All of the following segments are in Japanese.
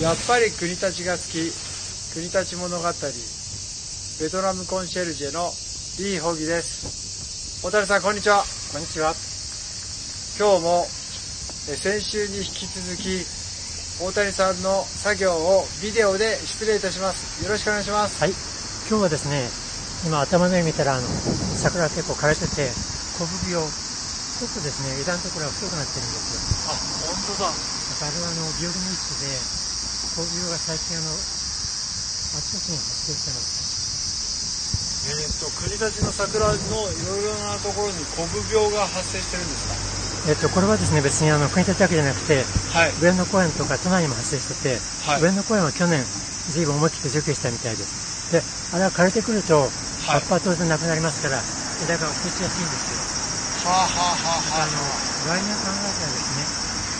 やっぱり国立が好き。国立物語。ベトナムコンシェルジェのリー・ホギです。大谷さんこんにちは。こんにちは。今日もえ先週に引き続き大谷さんの作業をビデオで失礼いたします。よろしくお願いします。はい。今日はですね、今頭の上見たら、あの、桜結構枯れてて、小麦を、ちょっとですね、枝のところが太くなってるんですよ。あ本当だ。だからあの、ビオルミックで、小麦が最近あの、あちこちに発生してます。えー、と国立の桜のいろいろなところにコブ病が発生してるんですえっと、これはですね、別にあの、国立だけじゃなくて、かはい上野公園とか都内にも発生してて、はい上野公園は去年、随分思い切って除去したみたいです。で、あれは枯れてくると、葉はいっぱは当然なくなりますから、枝が落ちやすいんですよ。はあはあはああの、来年考えたらですね、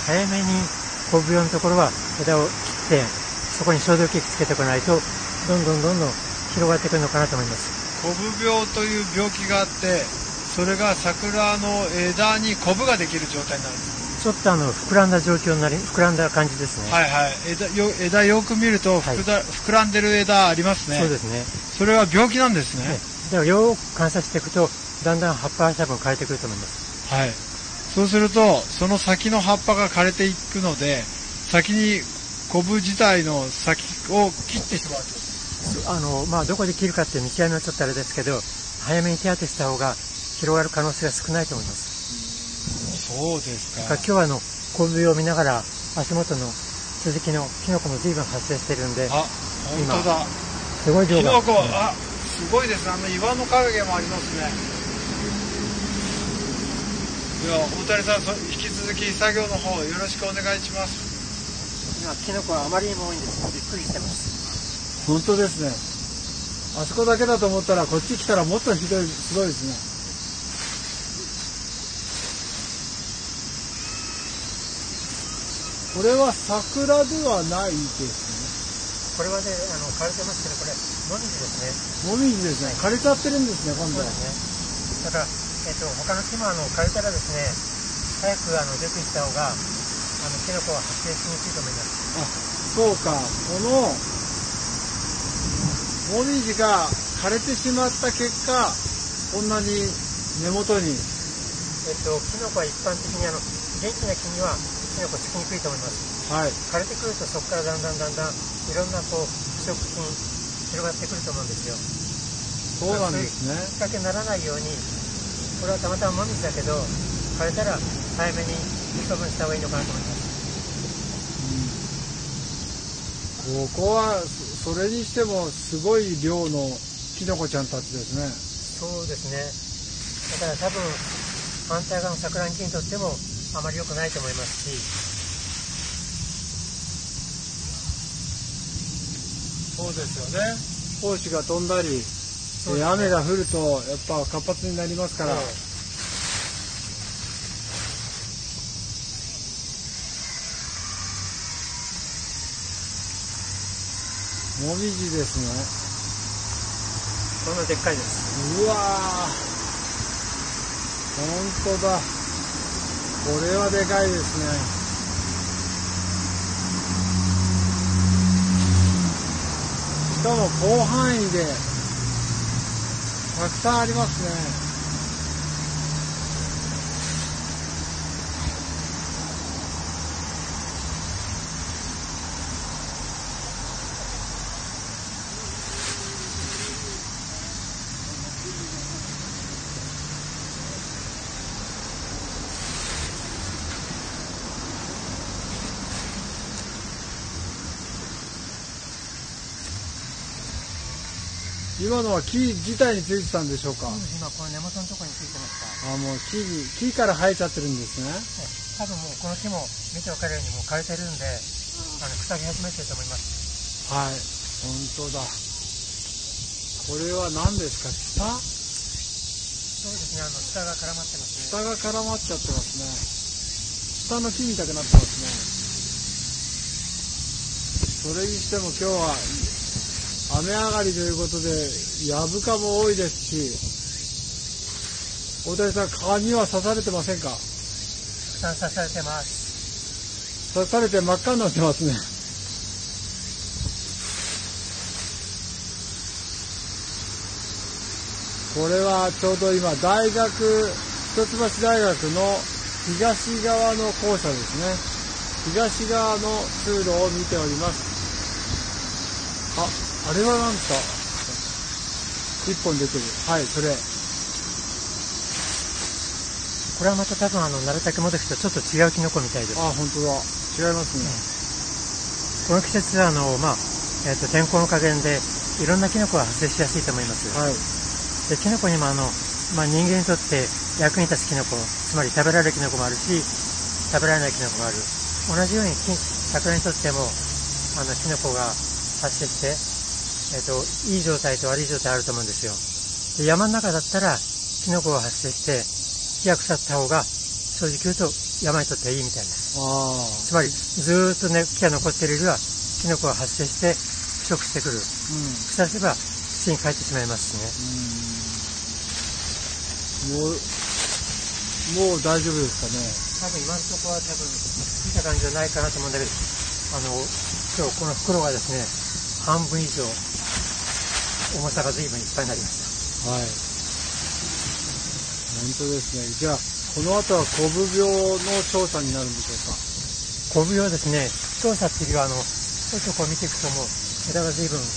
早めに小ブ用のところは枝を切って、そこに消毒液つけておかないと、どんどんどんどん広がってくるのかなと思います。コブ病という病気があってそれが桜の枝にコブができる状態になるんですちょっとあの、膨らんだ状況になり、膨らんだ感じですね。はいはい枝よ枝よく見るとはい膨ら,、膨らんでる枝ありますねそうですね。それは病気なんですねねではよく観察していくと、だんだん葉っぱが多分枯れてくると思います。はいそうするとその先の葉っぱが枯れていくので先にコブ自体の先を切ってしまうとあの、まあ、どこで切るかっていう見極めはちょっとあれですけど、早めに手当てした方が広がる可能性が少ないと思います。そうですだから今日はあの、小麦を見ながら、足元の続きのキノコも随分発生してるんで、あ本当だ。すごい量が。キノコあすごいです。ねあの岩の影もありますね。では大谷さんそ引き続き作業の方よろしくお願いします今、キノコはあまりにも多いんです。びっくりしてます。本当ですねあそこだけだと思ったらこっち来たらもっとひどいすごいですねこれは桜ではないですこれはね、あの、枯れてますけど、これ、モミジですね。ねもみじですね枯れちゃってるんですね今度はね。だから、えっと、他の木もあの、枯れたらですね、早くあの、除去した方が、あの、キノコは発生しにくいと思います。そうかこのもみじが枯れてしまった結果こんなに根元にえっと、キノコは一般的にあの、元気な木には、キノコつきにくいと思います。はい枯れてくるとそこからだんだんだんだんいろんなこう腐食品広がってくると思うんですよそうなんですねきっかけにならないようにこれはたまたまもみじだけど枯れたら早めに処分した方がいいのかなと思います。ここはそそれにしてもすごい量のキノコちゃんたちですね。そうですね。だから多分反対側の桜木にとってもあまり良くないと思いますし。そうですよね。胞子が飛んだり、雨が降るとやっぱ活発になりますから、えもみじですね。えこんなでっかいです。うわー。本当だ。これはでかいですね。しかも広範囲でたくさんありますね今のは木自体についてたんでしょうか、今この根元のところについてましたあもう木に木から生えちゃってるんですね。多分もうこの木も見て分かるようにもう枯れてるんで、あの腐り始めてると思います。はい。本当だ。これは何ですか？下そうですね、あの下が絡まってますね。下が絡まっちゃってますね。下の木みたくなってますね。それにしても今日は雨上がりということで、やぶかも多いですし、大谷さん、蚊には刺されてませんか？たくさん刺されてます。刺されて真っ赤になってますね。これはちょうど今、大学、一橋大学の東側の校舎ですね。東側の通路を見ております。あ、あれは何ですか一本出てる。はい、それ。これはまた多分あの、鳴竹もどきとちょっと違うキノコみたいです。あ、本当だ。違いますね。この季節はあの、まあ、えっ、と、天候の加減で、いろんなキノコが発生しやすいと思います。はい。で、キノコにもあの、まあ、人間にとって役に立つキノコ、つまり食べられるキノコもあるし、食べられないキノコもある。同じようにき桜にとっても、あの、キノコが発生して、えっ、と、いい状態と悪い状態あると思うんですよ。で、山の中だったら、キノコが発生して、木が腐った方が、正直言うと山にとってはいいみたいです。あつまり、ずーっとね、木が残っているよりは、キノコが発生して、腐食してくる。あ。うん。腐せば、土に帰ってしまいますしね。もう、もう大丈夫ですかね。多分今のところは多分見た感じじゃないかなと思うんだけど、あの、今日この袋がですね、半分以上、重さが随分いっぱいになりました。はい。本当ですね。じゃあ、この後はコブ病の調査になるんでしょ小病ですね、調査っていうよりは、あの、ちょっとこう見ていくともう、枝が随分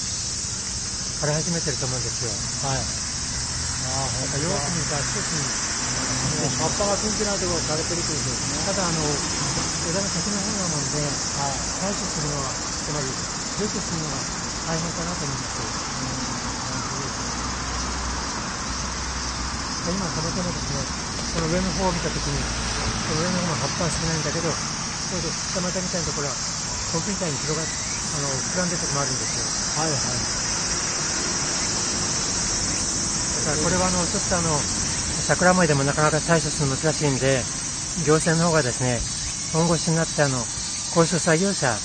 枯れ始めてると思うんですよ。うか。はい。ああ、なんかよく見たら少し、葉っぱがついてないところが枯れてるってことですね。ただあの、枝の先の方なもんで、対処するのは、つまり、除去するのが大変かなと思うんですよ。で今、たまたまですね、この上の方を見たときに、この上の方の葉っぱは少ないんだけど、ちょうど二股みたいなところは、コブみたいに広がっ、あの、膨らんでるとこもあるんですよ。はいはい。だからこれはあの、ちょっとあの、桜燃えでもなかなか対処するの難しいんで、行政の方がですね、本腰になってあの、高所作業車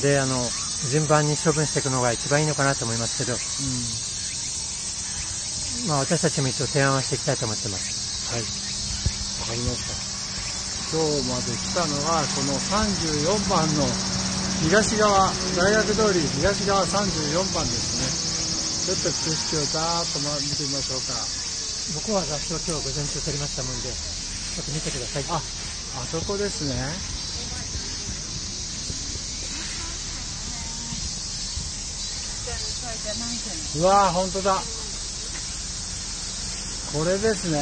であの、順番に処分していくのが一番いいのかなと思いますけど、まあ私たちも一応提案はしていきたいと思ってます。はい。わかりました。今日まで来たのが、この34番の東側、大学通り東側34番ですね。ちょっと景色をざーっとま見てみましょうか。僕は雑誌を今日午前中取りましたもんで、ちょっと見てください。あ、あそこですね。うわー、ほんとだ。これですね。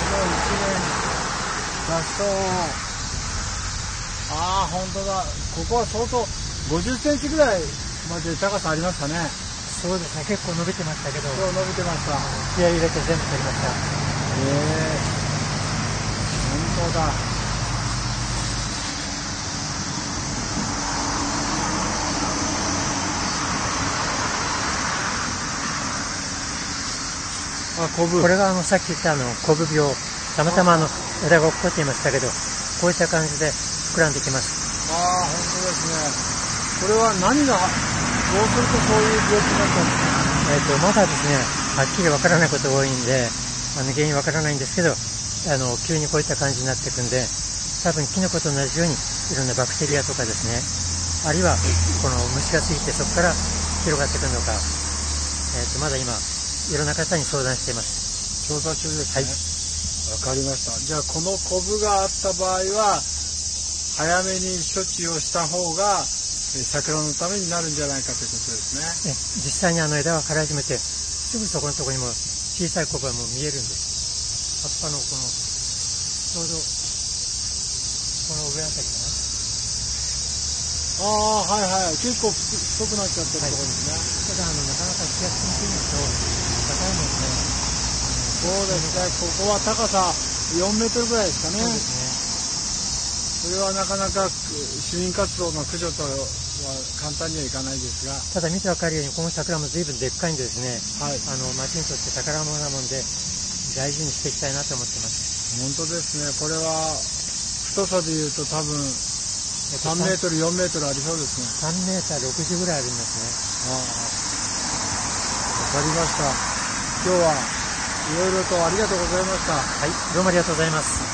この一面、雑草ああ、ほんとだ。ここは相当、50センチぐらいまで高さありますかね。そうですね、結構伸びてましたけど、今日伸びてました。気合い入れて全部取りました。ええ本当だ。これがあの、さっき言ったあの、コブ病、たまたまあの、枝が落っこっていましたけど、こういった感じで膨らんできます。ああ、本当ですね。これは何が、どうするとそういう病気になったんですか？えっ、と、まだですね、はっきりわからないことが多いんで、あの、原因わからないんですけど、あの、急にこういった感じになっていくんで、多分キノコと同じように、いろんなバクテリアとかですね、あるいは、この虫がついてそこから広がってくるのか、えっ、と、まだ今、いろんな方に相談しています。調査中ですはいね。わ、かりました。じゃあ、このコブがあった場合は、早めに処置をした方が、え桜のためになるんじゃないかということですね。ね、実際にあの枝が枯れ始めて、すぐそこのところにも小さいコブがもう見えるんです。葉っぱのこの、ちょうど、この上あたりかな。ああ、はいはい。結構太くなっちゃってるところですね。ただあの、なかなか気がつきにくいのと、高いので、そうですね。ここは高さ4メートルぐらいですかね。そうですね。それはなかなか市民活動の駆除とは簡単にはいかないですが、ただ見てわかるように、この桜も随分でっかいんでですね、はい。あの、町にとって宝物なもんで、大事にしていきたいなと思ってます。本当ですね。これは太さで言うと多分えっと3メートル、4メートルありそうですね。3メーター60ぐらいありますね。ああ。わかりました。今日はいろいろとありがとうございました。はい、どうもありがとうございます。